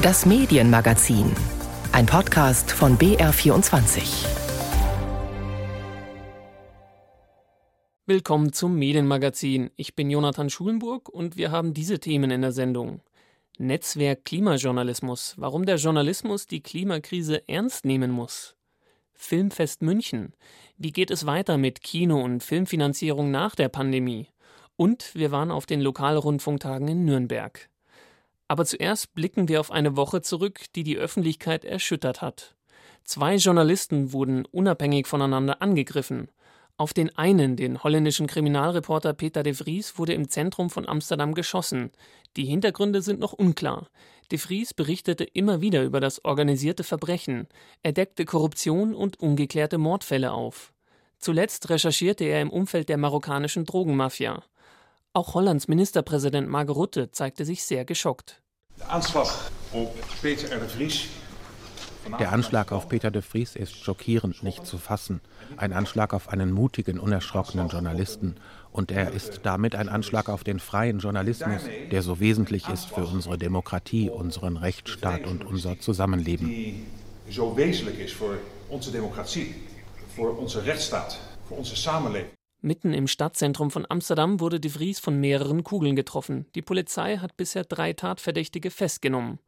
Das Medienmagazin. Ein Podcast von BR24. Willkommen zum Medienmagazin. Ich bin Jonathan Schulenburg und wir haben diese Themen in der Sendung. Netzwerk Klimajournalismus. Warum der Journalismus die Klimakrise ernst nehmen muss. Filmfest München. Wie geht es weiter mit Kino- und Filmfinanzierung nach der Pandemie? Und wir waren auf den Lokalrundfunktagen in Nürnberg. Aber zuerst blicken wir auf eine Woche zurück, die die Öffentlichkeit erschüttert hat. Zwei Journalisten wurden unabhängig voneinander angegriffen. Auf den einen, den holländischen Kriminalreporter Peter de Vries, wurde im Zentrum von Amsterdam geschossen. Die Hintergründe sind noch unklar. De Vries berichtete immer wieder über das organisierte Verbrechen. Er deckte Korruption und ungeklärte Mordfälle auf. Zuletzt recherchierte er im Umfeld der marokkanischen Drogenmafia. Auch Hollands Ministerpräsident Mark Rutte zeigte sich sehr geschockt. Der Anschlag auf Peter de Vries ist schockierend nicht zu fassen. Ein Anschlag auf einen mutigen, unerschrockenen Journalisten. Und er ist damit ein Anschlag auf den freien Journalismus, der so wesentlich ist für unsere Demokratie, unseren Rechtsstaat und unser Zusammenleben. Die so wesentlich ist für unsere Demokratie, für unsere Rechtsstaat, für unsere Samenleving. Mitten im Stadtzentrum von Amsterdam wurde de Vries von mehreren Kugeln getroffen. Die Polizei hat bisher drei Tatverdächtige festgenommen.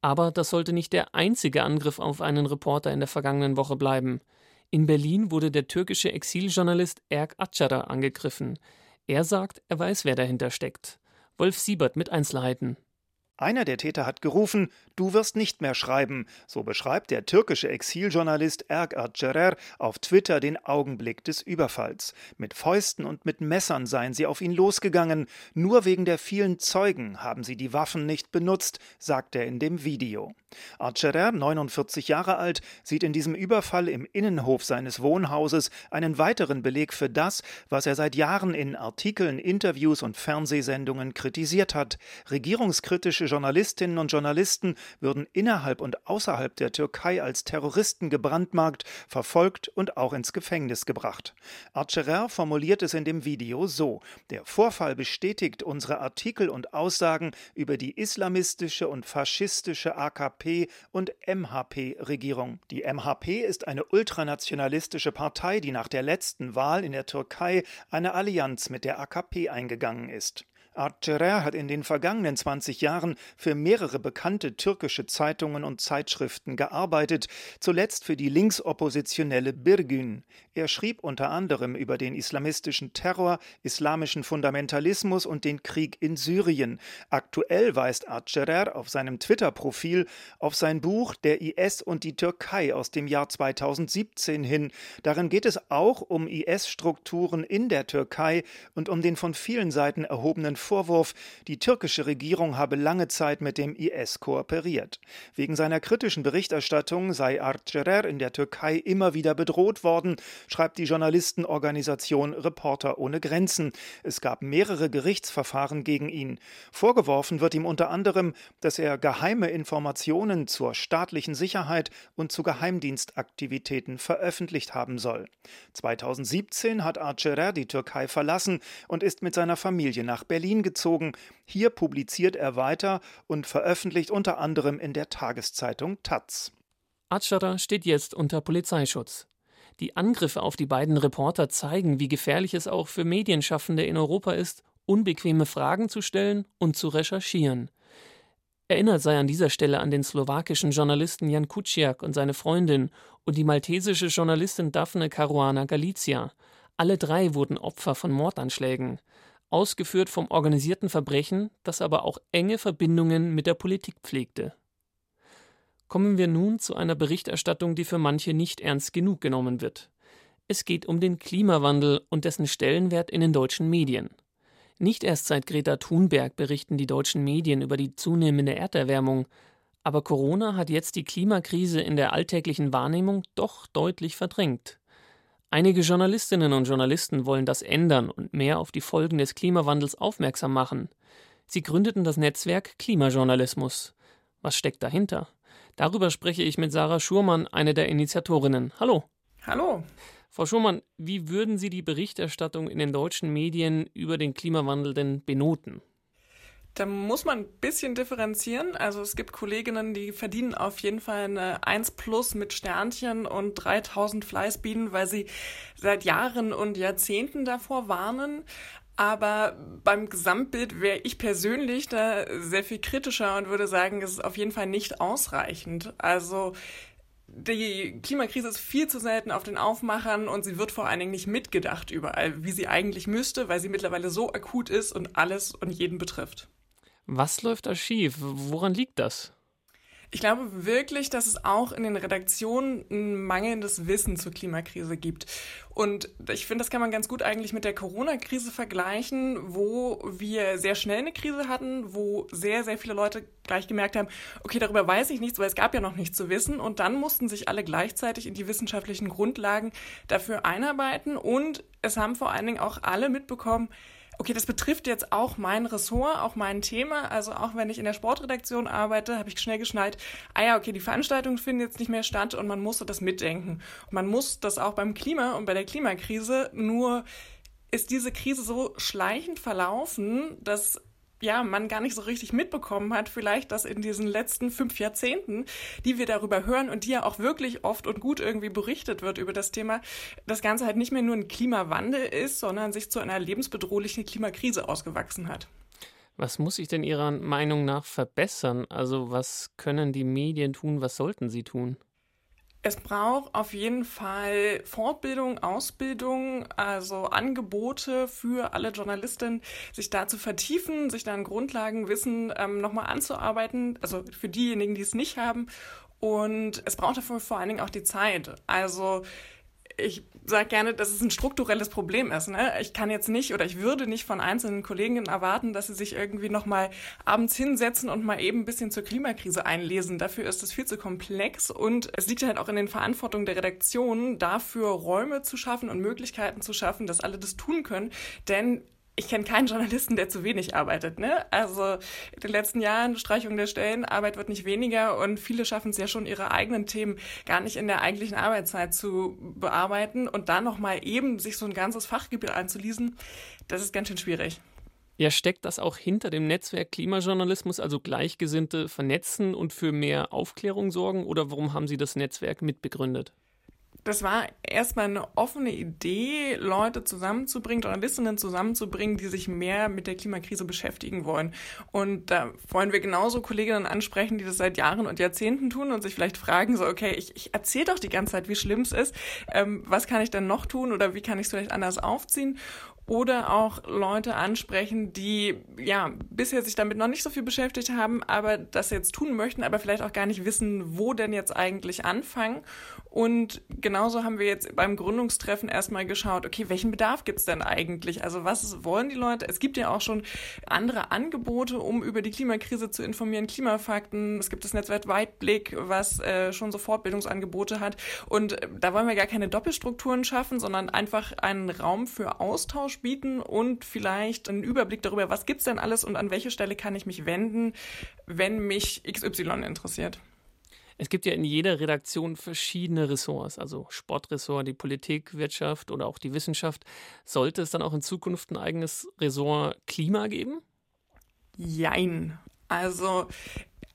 Aber das sollte nicht der einzige Angriff auf einen Reporter in der vergangenen Woche bleiben. In Berlin wurde der türkische Exiljournalist Erk Acara angegriffen. Er sagt, er weiß, wer dahinter steckt. Wolf Siebert mit Einzelheiten. Einer der Täter hat gerufen, du wirst nicht mehr schreiben. So beschreibt der türkische Exiljournalist Erk Adcerer auf Twitter den Augenblick des Überfalls. Mit Fäusten und mit Messern seien sie auf ihn losgegangen. Nur wegen der vielen Zeugen haben sie die Waffen nicht benutzt, sagt er in dem Video. Adcerer, 49 Jahre alt, sieht in diesem Überfall im Innenhof seines Wohnhauses einen weiteren Beleg für das, was er seit Jahren in Artikeln, Interviews und Fernsehsendungen kritisiert hat. Regierungskritische Journalistinnen und Journalisten würden innerhalb und außerhalb der Türkei als Terroristen gebrandmarkt, verfolgt und auch ins Gefängnis gebracht. Archerer formuliert es in dem Video so: Der Vorfall bestätigt unsere Artikel und Aussagen über die islamistische und faschistische AKP und MHP-Regierung. Die MHP ist eine ultranationalistische Partei, die nach der letzten Wahl in der Türkei eine Allianz mit der AKP eingegangen ist. Arcerer hat in den vergangenen 20 Jahren für mehrere bekannte türkische Zeitungen und Zeitschriften gearbeitet, zuletzt für die linksoppositionelle Birgün. Er schrieb unter anderem über den islamistischen Terror, islamischen Fundamentalismus und den Krieg in Syrien. Aktuell weist Arcerer auf seinem Twitter-Profil auf sein Buch Der IS und die Türkei aus dem Jahr 2017 hin. Darin geht es auch um IS-Strukturen in der Türkei und um den von vielen Seiten erhobenen Vorwurf, die türkische Regierung habe lange Zeit mit dem IS kooperiert. Wegen seiner kritischen Berichterstattung sei Arcerer in der Türkei immer wieder bedroht worden, schreibt die Journalistenorganisation Reporter ohne Grenzen. Es gab mehrere Gerichtsverfahren gegen ihn. Vorgeworfen wird ihm unter anderem, dass er geheime Informationen zur staatlichen Sicherheit und zu Geheimdienstaktivitäten veröffentlicht haben soll. 2017 hat Arcerer die Türkei verlassen und ist mit seiner Familie nach Berlin Berlin gezogen. Hier publiziert er weiter und veröffentlicht unter anderem in der Tageszeitung Taz. Atschara steht jetzt unter Polizeischutz. Die Angriffe auf die beiden Reporter zeigen, wie gefährlich es auch für Medienschaffende in Europa ist, unbequeme Fragen zu stellen und zu recherchieren. Erinnert sei an dieser Stelle an den slowakischen Journalisten Jan Kuciak und seine Freundin und die maltesische Journalistin Daphne Caruana Galizia. Alle drei wurden Opfer von Mordanschlägen ausgeführt vom organisierten Verbrechen, das aber auch enge Verbindungen mit der Politik pflegte. Kommen wir nun zu einer Berichterstattung, die für manche nicht ernst genug genommen wird. Es geht um den Klimawandel und dessen Stellenwert in den deutschen Medien. Nicht erst seit Greta Thunberg berichten die deutschen Medien über die zunehmende Erderwärmung, aber Corona hat jetzt die Klimakrise in der alltäglichen Wahrnehmung doch deutlich verdrängt. Einige Journalistinnen und Journalisten wollen das ändern und mehr auf die Folgen des Klimawandels aufmerksam machen. Sie gründeten das Netzwerk Klimajournalismus. Was steckt dahinter? Darüber spreche ich mit Sarah Schurmann, eine der Initiatorinnen. Hallo. Hallo. Frau Schurmann, wie würden Sie die Berichterstattung in den deutschen Medien über den Klimawandel denn benoten? Da muss man ein bisschen differenzieren. Also es gibt Kolleginnen, die verdienen auf jeden Fall eine 1 plus mit Sternchen und 3000 Fleißbienen, weil sie seit Jahren und Jahrzehnten davor warnen. Aber beim Gesamtbild wäre ich persönlich da sehr viel kritischer und würde sagen, es ist auf jeden Fall nicht ausreichend. Also die Klimakrise ist viel zu selten auf den Aufmachern und sie wird vor allen Dingen nicht mitgedacht überall, wie sie eigentlich müsste, weil sie mittlerweile so akut ist und alles und jeden betrifft. Was läuft da schief? Woran liegt das? Ich glaube wirklich, dass es auch in den Redaktionen ein mangelndes Wissen zur Klimakrise gibt. Und ich finde, das kann man ganz gut eigentlich mit der Corona-Krise vergleichen, wo wir sehr schnell eine Krise hatten, wo sehr, sehr viele Leute gleich gemerkt haben, okay, darüber weiß ich nichts, weil es gab ja noch nichts zu wissen. Und dann mussten sich alle gleichzeitig in die wissenschaftlichen Grundlagen dafür einarbeiten. Und es haben vor allen Dingen auch alle mitbekommen, okay, das betrifft jetzt auch mein Ressort, auch mein Thema. Also auch wenn ich in der Sportredaktion arbeite, habe ich schnell geschnallt, ah ja, okay, die Veranstaltungen finden jetzt nicht mehr statt und man musste das mitdenken. Man muss das auch beim Klima und bei der Klimakrise nur ist diese Krise so schleichend verlaufen, dass ja, man gar nicht so richtig mitbekommen hat, vielleicht, dass in diesen letzten fünf Jahrzehnten, die wir darüber hören und die ja auch wirklich oft und gut irgendwie berichtet wird über das Thema, das Ganze halt nicht mehr nur ein Klimawandel ist, sondern sich zu einer lebensbedrohlichen Klimakrise ausgewachsen hat. Was muss sich denn Ihrer Meinung nach verbessern? Also was können die Medien tun, was sollten sie tun? Es braucht auf jeden Fall Fortbildung, Ausbildung, also Angebote für alle Journalistinnen, sich da zu vertiefen, sich da ein Grundlagenwissen ähm, nochmal anzuarbeiten, also für diejenigen, die es nicht haben. Und es braucht dafür vor allen Dingen auch die Zeit. Also ich sage gerne, dass es ein strukturelles Problem ist. Ne? Ich kann jetzt nicht oder ich würde nicht von einzelnen Kolleginnen erwarten, dass sie sich irgendwie nochmal abends hinsetzen und mal eben ein bisschen zur Klimakrise einlesen. Dafür ist es viel zu komplex und es liegt halt auch in den Verantwortungen der Redaktion, dafür Räume zu schaffen und Möglichkeiten zu schaffen, dass alle das tun können. Denn ich kenne keinen Journalisten, der zu wenig arbeitet. Ne? Also in den letzten Jahren Streichung der Stellen, Arbeit wird nicht weniger und viele schaffen es ja schon, ihre eigenen Themen gar nicht in der eigentlichen Arbeitszeit zu bearbeiten und dann nochmal eben sich so ein ganzes Fachgebiet einzulesen, das ist ganz schön schwierig. Ja, steckt das auch hinter dem Netzwerk Klimajournalismus, also Gleichgesinnte vernetzen und für mehr Aufklärung sorgen? Oder warum haben Sie das Netzwerk mitbegründet? Das war erstmal eine offene Idee, Leute zusammenzubringen, Journalistinnen zusammenzubringen, die sich mehr mit der Klimakrise beschäftigen wollen. Und da wollen wir genauso Kolleginnen ansprechen, die das seit Jahren und Jahrzehnten tun und sich vielleicht fragen, so, okay, ich, ich erzähle doch die ganze Zeit, wie schlimm es ist. Ähm, was kann ich denn noch tun oder wie kann ich es vielleicht anders aufziehen? oder auch Leute ansprechen, die ja bisher sich damit noch nicht so viel beschäftigt haben, aber das jetzt tun möchten, aber vielleicht auch gar nicht wissen, wo denn jetzt eigentlich anfangen. Und genauso haben wir jetzt beim Gründungstreffen erstmal geschaut, okay, welchen Bedarf gibt's denn eigentlich? Also was wollen die Leute? Es gibt ja auch schon andere Angebote, um über die Klimakrise zu informieren, Klimafakten. Es gibt das Netzwerk Weitblick, was äh, schon so Fortbildungsangebote hat. Und äh, da wollen wir gar keine Doppelstrukturen schaffen, sondern einfach einen Raum für Austausch bieten und vielleicht einen Überblick darüber, was gibt's denn alles und an welche Stelle kann ich mich wenden, wenn mich XY interessiert. Es gibt ja in jeder Redaktion verschiedene Ressorts, also Sportressort, die Politik, Wirtschaft oder auch die Wissenschaft. Sollte es dann auch in Zukunft ein eigenes Ressort Klima geben? Jein. Also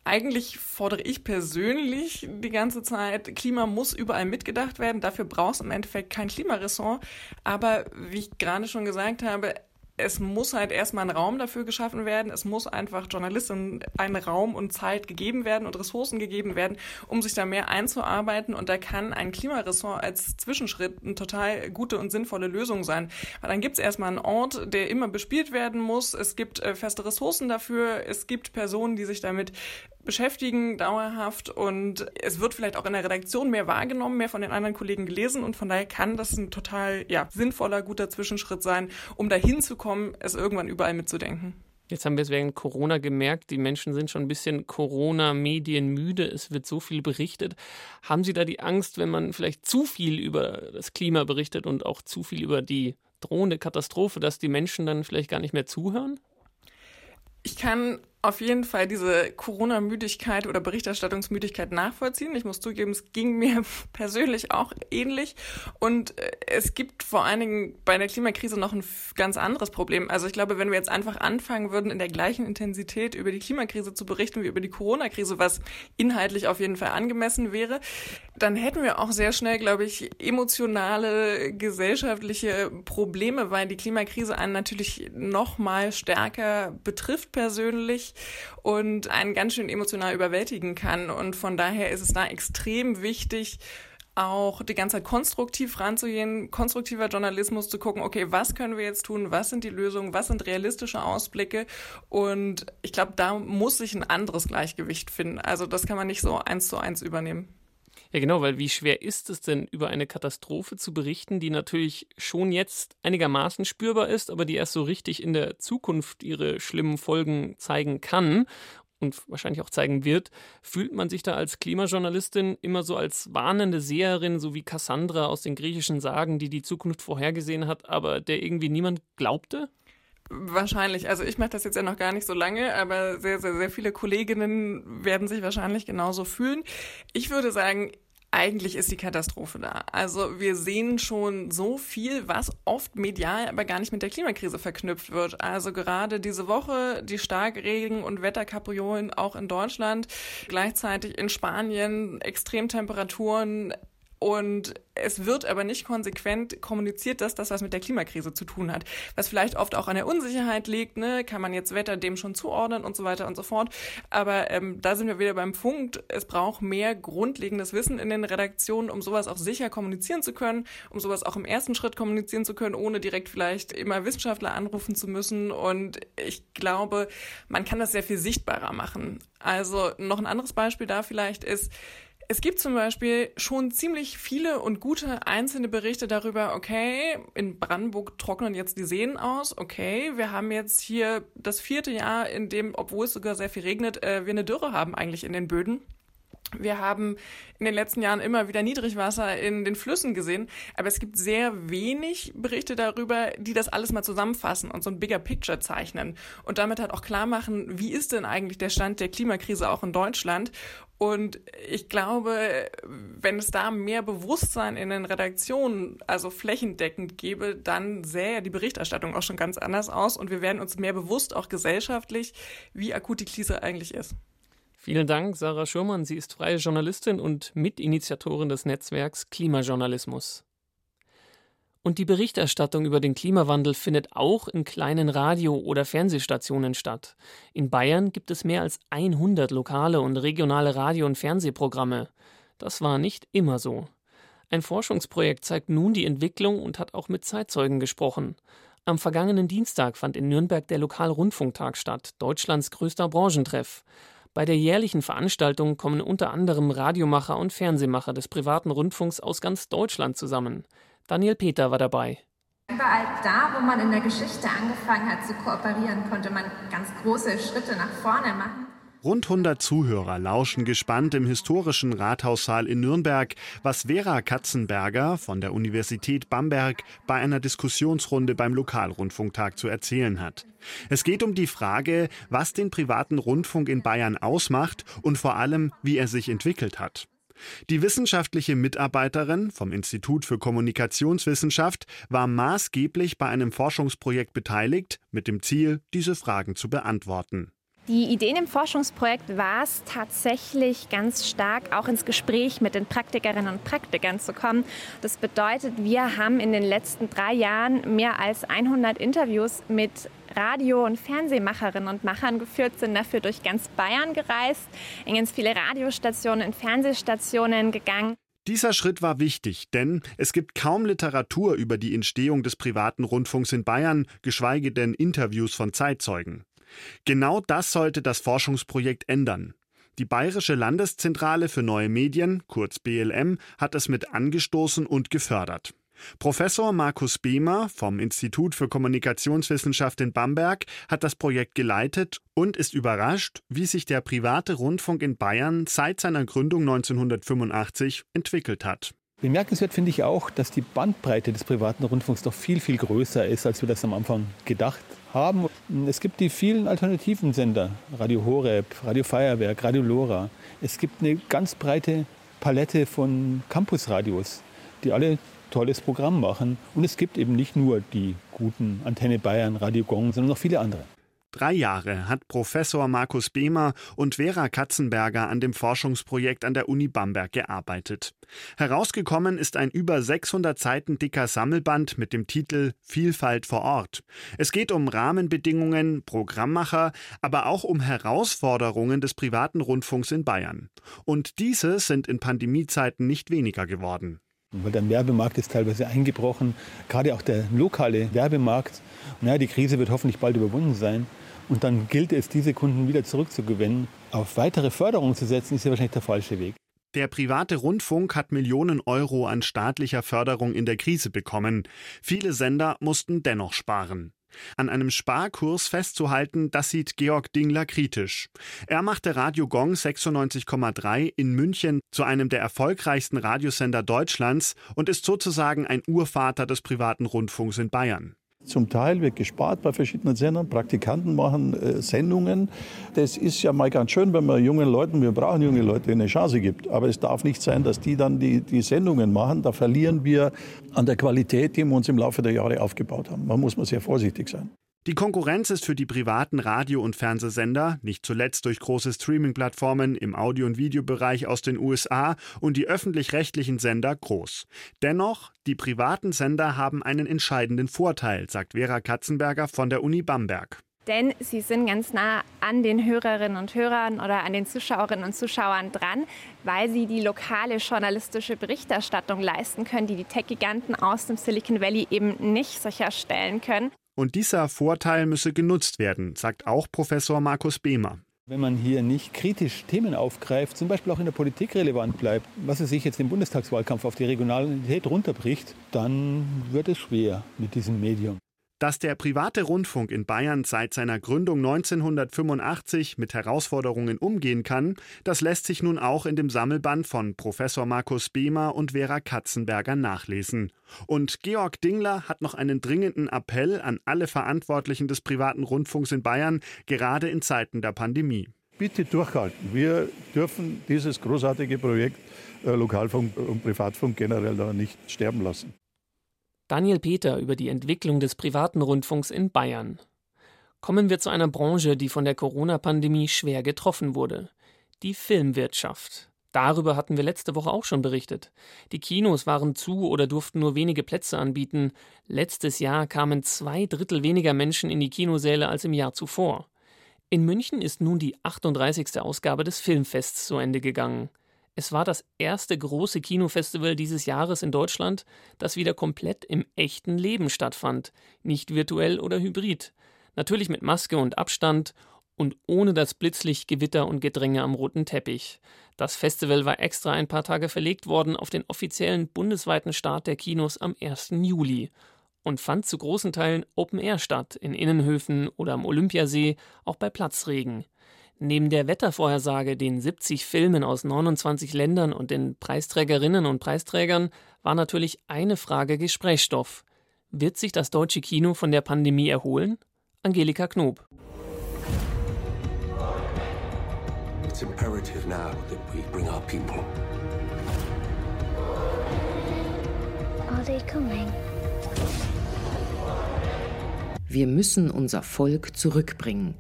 eigentlich fordere ich persönlich die ganze Zeit, Klima muss überall mitgedacht werden. Dafür brauchst du im Endeffekt kein Klimaressort. Aber wie ich gerade schon gesagt habe, es muss halt erstmal ein Raum dafür geschaffen werden. Es muss einfach Journalisten einen Raum und Zeit gegeben werden und Ressourcen gegeben werden, um sich da mehr einzuarbeiten. Und da kann ein Klimaressort als Zwischenschritt eine total gute und sinnvolle Lösung sein. Weil dann gibt es erstmal einen Ort, der immer bespielt werden muss. Es gibt äh, feste Ressourcen dafür. Es gibt Personen, die sich damit beschäftigen, dauerhaft und es wird vielleicht auch in der Redaktion mehr wahrgenommen, mehr von den anderen Kollegen gelesen und von daher kann das ein total ja, sinnvoller, guter Zwischenschritt sein, um dahin zu kommen, es irgendwann überall mitzudenken. Jetzt haben wir es während Corona gemerkt, die Menschen sind schon ein bisschen Corona-Medienmüde. Es wird so viel berichtet. Haben Sie da die Angst, wenn man vielleicht zu viel über das Klima berichtet und auch zu viel über die drohende Katastrophe, dass die Menschen dann vielleicht gar nicht mehr zuhören? Ich kann auf jeden Fall diese Corona-Müdigkeit oder Berichterstattungsmüdigkeit nachvollziehen. Ich muss zugeben, es ging mir persönlich auch ähnlich. Und äh, es gibt vor allen Dingen bei der Klimakrise noch ein ganz anderes Problem. Also ich glaube, wenn wir jetzt einfach anfangen würden, in der gleichen Intensität über die Klimakrise zu berichten wie über die Corona-Krise, was inhaltlich auf jeden Fall angemessen wäre, dann hätten wir auch sehr schnell, glaube ich, emotionale, gesellschaftliche Probleme, weil die Klimakrise einen natürlich noch mal stärker betrifft persönlich und einen ganz schön emotional überwältigen kann. Und von daher ist es da extrem wichtig, auch die ganze Zeit konstruktiv ranzugehen, konstruktiver Journalismus zu gucken, okay, was können wir jetzt tun, was sind die Lösungen, was sind realistische Ausblicke und ich glaube, da muss sich ein anderes Gleichgewicht finden. Also das kann man nicht so eins zu eins übernehmen. Ja, genau, weil wie schwer ist es denn, über eine Katastrophe zu berichten, die natürlich schon jetzt einigermaßen spürbar ist, aber die erst so richtig in der Zukunft ihre schlimmen Folgen zeigen kann und wahrscheinlich auch zeigen wird, fühlt man sich da als Klimajournalistin immer so als warnende Seherin, so wie Cassandra aus den griechischen Sagen, die die Zukunft vorhergesehen hat, aber der irgendwie niemand glaubte? Wahrscheinlich. Also ich mache das jetzt ja noch gar nicht so lange, aber sehr, sehr, sehr viele Kolleginnen werden sich wahrscheinlich genauso fühlen. Ich würde sagen, eigentlich ist die Katastrophe da. Also wir sehen schon so viel, was oft medial aber gar nicht mit der Klimakrise verknüpft wird. Also gerade diese Woche die Starkregen- und Wetterkapriolen auch in Deutschland, gleichzeitig in Spanien Extremtemperaturen, und es wird aber nicht konsequent kommuniziert, dass das was mit der Klimakrise zu tun hat. Was vielleicht oft auch an der Unsicherheit liegt, ne? kann man jetzt Wetter dem schon zuordnen und so weiter und so fort. Aber ähm, da sind wir wieder beim Punkt, es braucht mehr grundlegendes Wissen in den Redaktionen, um sowas auch sicher kommunizieren zu können, um sowas auch im ersten Schritt kommunizieren zu können, ohne direkt vielleicht immer Wissenschaftler anrufen zu müssen. Und ich glaube, man kann das sehr viel sichtbarer machen. Also noch ein anderes Beispiel da vielleicht ist, es gibt zum Beispiel schon ziemlich viele und gute einzelne Berichte darüber, okay, in Brandenburg trocknen jetzt die Seen aus, okay, wir haben jetzt hier das vierte Jahr, in dem, obwohl es sogar sehr viel regnet, äh, wir eine Dürre haben eigentlich in den Böden. Wir haben in den letzten Jahren immer wieder Niedrigwasser in den Flüssen gesehen, aber es gibt sehr wenig Berichte darüber, die das alles mal zusammenfassen und so ein bigger Picture zeichnen. Und damit halt auch klar machen, wie ist denn eigentlich der Stand der Klimakrise auch in Deutschland? Und ich glaube, wenn es da mehr Bewusstsein in den Redaktionen, also flächendeckend gäbe, dann sähe die Berichterstattung auch schon ganz anders aus. Und wir werden uns mehr bewusst, auch gesellschaftlich, wie akut die Krise eigentlich ist. Vielen Dank, Sarah Schurmann. Sie ist freie Journalistin und Mitinitiatorin des Netzwerks Klimajournalismus. Und die Berichterstattung über den Klimawandel findet auch in kleinen Radio- oder Fernsehstationen statt. In Bayern gibt es mehr als 100 lokale und regionale Radio- und Fernsehprogramme. Das war nicht immer so. Ein Forschungsprojekt zeigt nun die Entwicklung und hat auch mit Zeitzeugen gesprochen. Am vergangenen Dienstag fand in Nürnberg der Lokalrundfunktag statt, Deutschlands größter Branchentreff. Bei der jährlichen Veranstaltung kommen unter anderem Radiomacher und Fernsehmacher des privaten Rundfunks aus ganz Deutschland zusammen. Daniel Peter war dabei. Überall da, wo man in der Geschichte angefangen hat zu kooperieren, konnte man ganz große Schritte nach vorne machen. Rund 100 Zuhörer lauschen gespannt im historischen Rathaussaal in Nürnberg, was Vera Katzenberger von der Universität Bamberg bei einer Diskussionsrunde beim Lokalrundfunktag zu erzählen hat. Es geht um die Frage, was den privaten Rundfunk in Bayern ausmacht und vor allem, wie er sich entwickelt hat. Die wissenschaftliche Mitarbeiterin vom Institut für Kommunikationswissenschaft war maßgeblich bei einem Forschungsprojekt beteiligt, mit dem Ziel, diese Fragen zu beantworten. Die Ideen im Forschungsprojekt war es tatsächlich ganz stark auch ins Gespräch mit den Praktikerinnen und Praktikern zu kommen. Das bedeutet, wir haben in den letzten drei Jahren mehr als 100 Interviews mit Radio- und Fernsehmacherinnen und Machern geführt, sind dafür durch ganz Bayern gereist, in ganz viele Radiostationen, und Fernsehstationen gegangen. Dieser Schritt war wichtig, denn es gibt kaum Literatur über die Entstehung des privaten Rundfunks in Bayern, geschweige denn Interviews von Zeitzeugen. Genau das sollte das Forschungsprojekt ändern. Die Bayerische Landeszentrale für neue Medien, kurz BLM, hat es mit angestoßen und gefördert. Professor Markus Behmer vom Institut für Kommunikationswissenschaft in Bamberg hat das Projekt geleitet und ist überrascht, wie sich der private Rundfunk in Bayern seit seiner Gründung 1985 entwickelt hat. Bemerkenswert finde ich auch, dass die Bandbreite des privaten Rundfunks doch viel, viel größer ist, als wir das am Anfang gedacht haben. Es gibt die vielen alternativen Sender, Radio Horeb, Radio Feuerwerk, Radio Lora. Es gibt eine ganz breite Palette von Campusradios, die alle tolles Programm machen. Und es gibt eben nicht nur die guten Antenne Bayern, Radio Gong, sondern noch viele andere. Drei Jahre hat Professor Markus Behmer und Vera Katzenberger an dem Forschungsprojekt an der Uni Bamberg gearbeitet. Herausgekommen ist ein über 600 Seiten dicker Sammelband mit dem Titel Vielfalt vor Ort. Es geht um Rahmenbedingungen, Programmmacher, aber auch um Herausforderungen des privaten Rundfunks in Bayern. Und diese sind in Pandemiezeiten nicht weniger geworden. Weil der Werbemarkt ist teilweise eingebrochen, gerade auch der lokale Werbemarkt. Naja, die Krise wird hoffentlich bald überwunden sein. Und dann gilt es, diese Kunden wieder zurückzugewinnen. Auf weitere Förderung zu setzen, ist ja wahrscheinlich der falsche Weg. Der private Rundfunk hat Millionen Euro an staatlicher Förderung in der Krise bekommen. Viele Sender mussten dennoch sparen. An einem Sparkurs festzuhalten, das sieht Georg Dingler kritisch. Er machte Radio Gong 96,3 in München zu einem der erfolgreichsten Radiosender Deutschlands und ist sozusagen ein Urvater des privaten Rundfunks in Bayern. Zum Teil wird gespart bei verschiedenen Sendern. Praktikanten machen äh, Sendungen. Das ist ja mal ganz schön, wenn man jungen Leuten, wir brauchen junge Leute, eine Chance gibt. Aber es darf nicht sein, dass die dann die, die Sendungen machen. Da verlieren wir an der Qualität, die wir uns im Laufe der Jahre aufgebaut haben. Da muss man sehr vorsichtig sein. Die Konkurrenz ist für die privaten Radio- und Fernsehsender, nicht zuletzt durch große Streaming-Plattformen im Audio- und Videobereich aus den USA und die öffentlich-rechtlichen Sender groß. Dennoch, die privaten Sender haben einen entscheidenden Vorteil, sagt Vera Katzenberger von der Uni Bamberg. Denn sie sind ganz nah an den Hörerinnen und Hörern oder an den Zuschauerinnen und Zuschauern dran, weil sie die lokale journalistische Berichterstattung leisten können, die die Tech-Giganten aus dem Silicon Valley eben nicht sicherstellen können. Und dieser Vorteil müsse genutzt werden, sagt auch Professor Markus Behmer. Wenn man hier nicht kritisch Themen aufgreift, zum Beispiel auch in der Politik relevant bleibt, was es sich jetzt im Bundestagswahlkampf auf die Regionalität runterbricht, dann wird es schwer mit diesem Medium. Dass der private Rundfunk in Bayern seit seiner Gründung 1985 mit Herausforderungen umgehen kann, das lässt sich nun auch in dem Sammelband von Professor Markus Behmer und Vera Katzenberger nachlesen. Und Georg Dingler hat noch einen dringenden Appell an alle Verantwortlichen des privaten Rundfunks in Bayern, gerade in Zeiten der Pandemie. Bitte durchhalten. Wir dürfen dieses großartige Projekt äh, Lokalfunk und Privatfunk generell nicht sterben lassen. Daniel Peter über die Entwicklung des privaten Rundfunks in Bayern. Kommen wir zu einer Branche, die von der Corona-Pandemie schwer getroffen wurde. Die Filmwirtschaft. Darüber hatten wir letzte Woche auch schon berichtet. Die Kinos waren zu oder durften nur wenige Plätze anbieten. Letztes Jahr kamen zwei Drittel weniger Menschen in die Kinosäle als im Jahr zuvor. In München ist nun die 38. Ausgabe des Filmfests zu Ende gegangen. Es war das erste große Kinofestival dieses Jahres in Deutschland, das wieder komplett im echten Leben stattfand, nicht virtuell oder hybrid. Natürlich mit Maske und Abstand und ohne das Blitzlicht, Gewitter und Gedränge am roten Teppich. Das Festival war extra ein paar Tage verlegt worden auf den offiziellen bundesweiten Start der Kinos am 1. Juli und fand zu großen Teilen Open Air statt, in Innenhöfen oder am Olympiasee, auch bei Platzregen. Neben der Wettervorhersage, den 70 Filmen aus 29 Ländern und den Preisträgerinnen und Preisträgern war natürlich eine Frage Gesprächsstoff. Wird sich das deutsche Kino von der Pandemie erholen? Angelika Knob. It's imperative now that we bring our people. Are they coming? Wir müssen unser Volk zurückbringen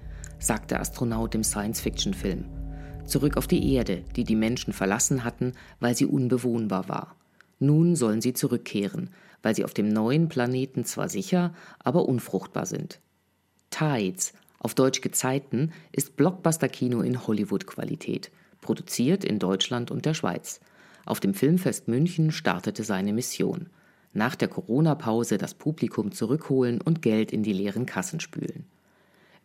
sagt der Astronaut im Science-Fiction-Film. Zurück auf die Erde, die die Menschen verlassen hatten, weil sie unbewohnbar war. Nun sollen sie zurückkehren, weil sie auf dem neuen Planeten zwar sicher, aber unfruchtbar sind. Tides, auf Deutsch Gezeiten, ist Blockbuster-Kino in Hollywood-Qualität, produziert in Deutschland und der Schweiz. Auf dem Filmfest München startete seine Mission. Nach der Corona-Pause das Publikum zurückholen und Geld in die leeren Kassen spülen.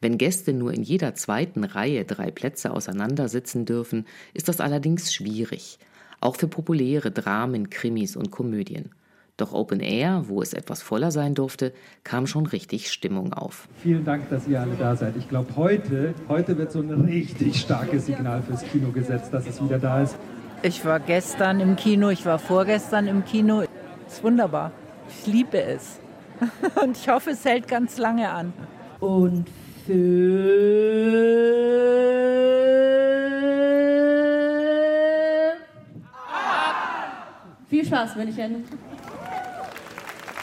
Wenn Gäste nur in jeder zweiten Reihe drei Plätze auseinandersitzen dürfen, ist das allerdings schwierig. Auch für populäre Dramen, Krimis und Komödien. Doch Open Air, wo es etwas voller sein durfte, kam schon richtig Stimmung auf. Vielen Dank, dass ihr alle da seid. Ich glaube, heute, heute wird so ein richtig starkes Signal fürs Kino gesetzt, dass es wieder da ist. Ich war gestern im Kino, ich war vorgestern im Kino. Es ist wunderbar. Ich liebe es. Und ich hoffe, es hält ganz lange an. und Film. Viel Spaß, München.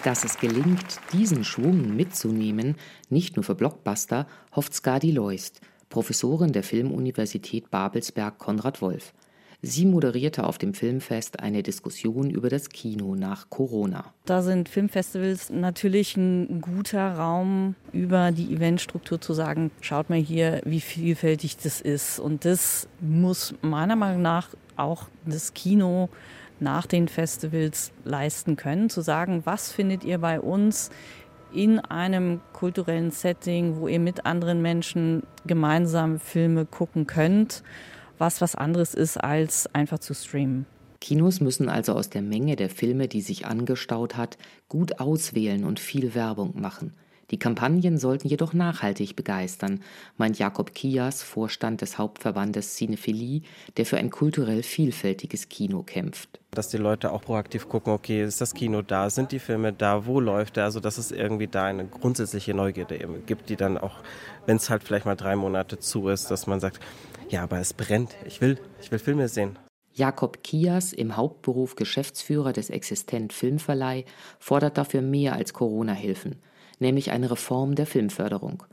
Dass es gelingt, diesen Schwung mitzunehmen, nicht nur für Blockbuster, hofft Skadi Leust, Professorin der Filmuniversität Babelsberg Konrad Wolf. Sie moderierte auf dem Filmfest eine Diskussion über das Kino nach Corona. Da sind Filmfestivals natürlich ein guter Raum, über die Eventstruktur zu sagen, schaut mal hier, wie vielfältig das ist. Und das muss meiner Meinung nach auch das Kino nach den Festivals leisten können, zu sagen, was findet ihr bei uns in einem kulturellen Setting, wo ihr mit anderen Menschen gemeinsam Filme gucken könnt was was anderes ist, als einfach zu streamen. Kinos müssen also aus der Menge der Filme, die sich angestaut hat, gut auswählen und viel Werbung machen. Die Kampagnen sollten jedoch nachhaltig begeistern, meint Jakob Kias, Vorstand des Hauptverbandes Cinephilie, der für ein kulturell vielfältiges Kino kämpft. Dass die Leute auch proaktiv gucken, okay, ist das Kino da, sind die Filme da, wo läuft er? Also dass es irgendwie da eine grundsätzliche Neugierde gibt, die dann auch, wenn es halt vielleicht mal drei Monate zu ist, dass man sagt, ja, aber es brennt. Ich will, ich will Filme sehen. Jakob Kias, im Hauptberuf Geschäftsführer des Existent Filmverleih, fordert dafür mehr als Corona-Hilfen, nämlich eine Reform der Filmförderung.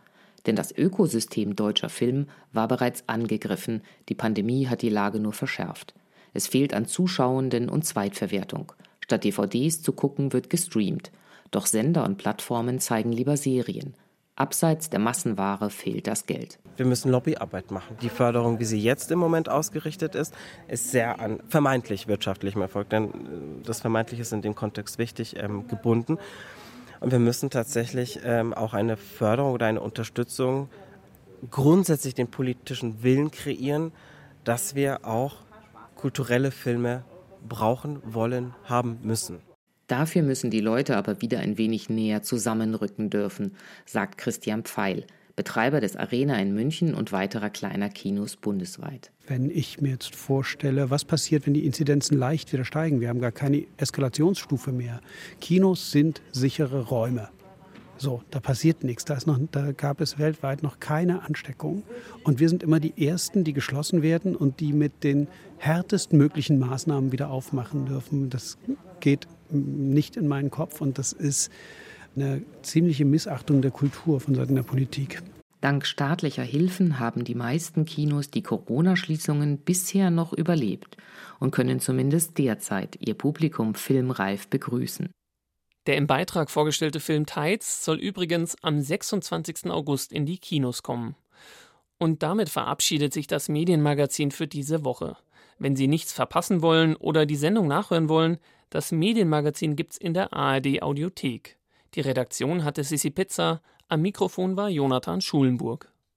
Denn das Ökosystem deutscher Film war bereits angegriffen, die Pandemie hat die Lage nur verschärft. Es fehlt an Zuschauenden und Zweitverwertung. Statt DVDs zu gucken, wird gestreamt. Doch Sender und Plattformen zeigen lieber Serien. Abseits der Massenware fehlt das Geld. Wir müssen Lobbyarbeit machen. Die Förderung, wie sie jetzt im Moment ausgerichtet ist, ist sehr an vermeintlich wirtschaftlichem Erfolg, denn äh, das Vermeintliche ist in dem Kontext wichtig ähm, gebunden. Und wir müssen tatsächlich ähm, auch eine Förderung oder eine Unterstützung grundsätzlich den politischen Willen kreieren, dass wir auch kulturelle Filme brauchen, wollen, haben müssen. Dafür müssen die Leute aber wieder ein wenig näher zusammenrücken dürfen, sagt Christian Pfeil, Betreiber des Arena in München und weiterer kleiner Kinos bundesweit. Wenn ich mir jetzt vorstelle, was passiert, wenn die Inzidenzen leicht wieder steigen, wir haben gar keine Eskalationsstufe mehr. Kinos sind sichere Räume. So, da passiert nichts. Da, noch, da, gab es weltweit noch keine Ansteckung. Und wir sind immer die Ersten, die geschlossen werden und die mit den härtesten möglichen Maßnahmen wieder aufmachen dürfen. Das geht nicht in meinen Kopf und das ist eine ziemliche Missachtung der Kultur von Seiten der Politik. Dank staatlicher Hilfen haben die meisten Kinos die Corona-Schließungen bisher noch überlebt und können zumindest derzeit ihr Publikum filmreif begrüßen. Der im Beitrag vorgestellte Film Tides soll übrigens am 26. August in die Kinos kommen. Und damit verabschiedet sich das Medienmagazin für diese Woche. Wenn Sie nichts verpassen wollen oder die Sendung nachhören wollen, das Medienmagazin gibt's in der ARD Audiothek. Die Redaktion hatte Sissi Pizza, am Mikrofon war Jonathan Schulenburg.